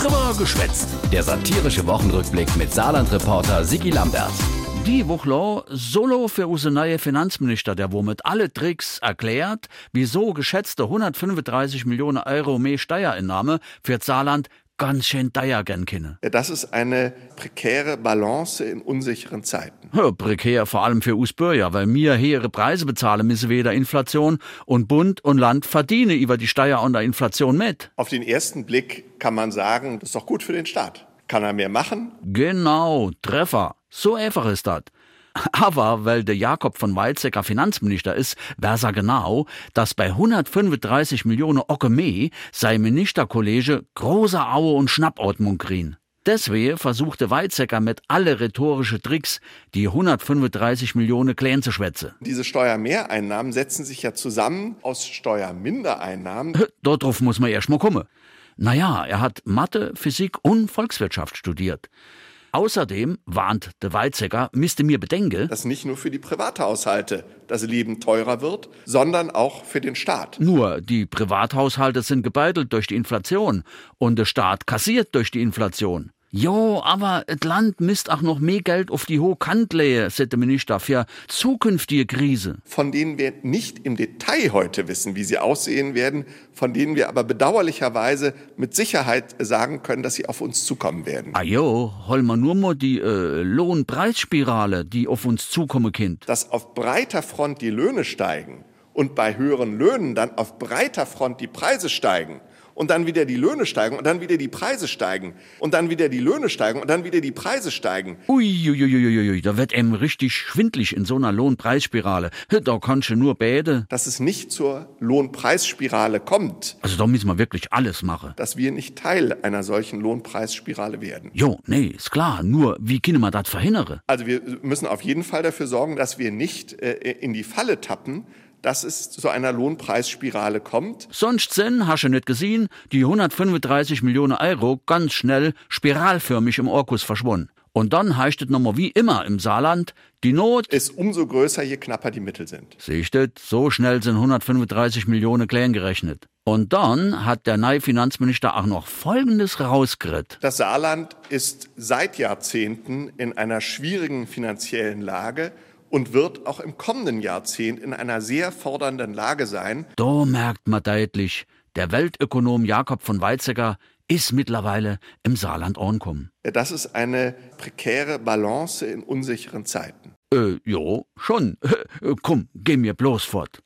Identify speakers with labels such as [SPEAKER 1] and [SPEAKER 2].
[SPEAKER 1] Drüber geschwätzt. Der satirische Wochenrückblick mit Saarland-Reporter Sigi Lambert.
[SPEAKER 2] Die Woche solo für unsere neue Finanzminister, der womit alle Tricks erklärt, wieso geschätzte 135 Millionen Euro mehr Steuerinnahme für Saarland ganz schön gern können.
[SPEAKER 3] Das ist eine prekäre Balance in unsicheren Zeiten.
[SPEAKER 2] Ja, prekär vor allem für uns Bürger, weil mir höhere Preise bezahlen müssen weder Inflation und Bund und Land verdienen über die Steuer und der Inflation mit.
[SPEAKER 3] Auf den ersten Blick kann man sagen, das ist doch gut für den Staat. Kann er mehr machen?
[SPEAKER 2] Genau, Treffer. So einfach ist das. Aber weil der Jakob von Weizsäcker Finanzminister ist, weiß er genau, dass bei 135 Millionen Ocke mehr sein Ministerkollege große Aue und Schnappordnung kriegen. Deswegen versuchte Weizsäcker mit alle rhetorische Tricks, die 135 Millionen klein zu schwätzen.
[SPEAKER 3] Diese Steuermehreinnahmen setzen sich ja zusammen aus Steuermindereinnahmen.
[SPEAKER 2] Darauf muss man erst mal kommen. Naja, er hat Mathe, Physik und Volkswirtschaft studiert. Außerdem, warnt de Weizsäcker, misste mir bedenke,
[SPEAKER 3] dass nicht nur für die Privathaushalte das Leben teurer wird, sondern auch für den Staat.
[SPEAKER 2] Nur die Privathaushalte sind gebeutelt durch die Inflation und der Staat kassiert durch die Inflation. Jo, aber das Land misst auch noch mehr Geld auf die hohe Kant lehe, sagte Minister, für zukünftige Krise.
[SPEAKER 3] Von denen wir nicht im Detail heute wissen, wie sie aussehen werden, von denen wir aber bedauerlicherweise mit Sicherheit sagen können, dass sie auf uns zukommen werden.
[SPEAKER 2] Ah jo, hol mal nur mal die äh, Lohnpreisspirale, die auf uns zukommen kind.
[SPEAKER 3] Dass auf breiter Front die Löhne steigen und bei höheren Löhnen dann auf breiter Front die Preise steigen, und dann wieder die Löhne steigen und dann wieder die Preise steigen und dann wieder die Löhne steigen und dann wieder die Preise steigen.
[SPEAKER 2] Uiuiuiui, da wird einem richtig schwindlig in so einer Lohnpreisspirale. Da kannst du nur bäde.
[SPEAKER 3] Dass es nicht zur Lohnpreisspirale kommt.
[SPEAKER 2] Also da müssen wir wirklich alles machen.
[SPEAKER 3] Dass wir nicht Teil einer solchen Lohnpreisspirale werden.
[SPEAKER 2] Jo, nee, ist klar. Nur, wie können wir das verhindern?
[SPEAKER 3] Also wir müssen auf jeden Fall dafür sorgen, dass wir nicht äh, in die Falle tappen, dass es zu einer Lohnpreisspirale kommt.
[SPEAKER 2] Sonst sind, hast du nicht gesehen, die 135 Millionen Euro ganz schnell spiralförmig im Orkus verschwunden. Und dann heißt es nochmal wie immer im Saarland, die Not
[SPEAKER 3] ist umso größer, je knapper die Mittel sind.
[SPEAKER 2] Siehst du, so schnell sind 135 Millionen klein gerechnet. Und dann hat der neue Finanzminister auch noch Folgendes rausgeritt.
[SPEAKER 3] Das Saarland ist seit Jahrzehnten in einer schwierigen finanziellen Lage und wird auch im kommenden Jahrzehnt in einer sehr fordernden Lage sein.
[SPEAKER 2] Da merkt man deutlich, der Weltökonom Jakob von Weizsäcker ist mittlerweile im Saarland angekommen.
[SPEAKER 3] Das ist eine prekäre Balance in unsicheren Zeiten.
[SPEAKER 2] Äh, jo, schon. Komm, geh mir bloß fort.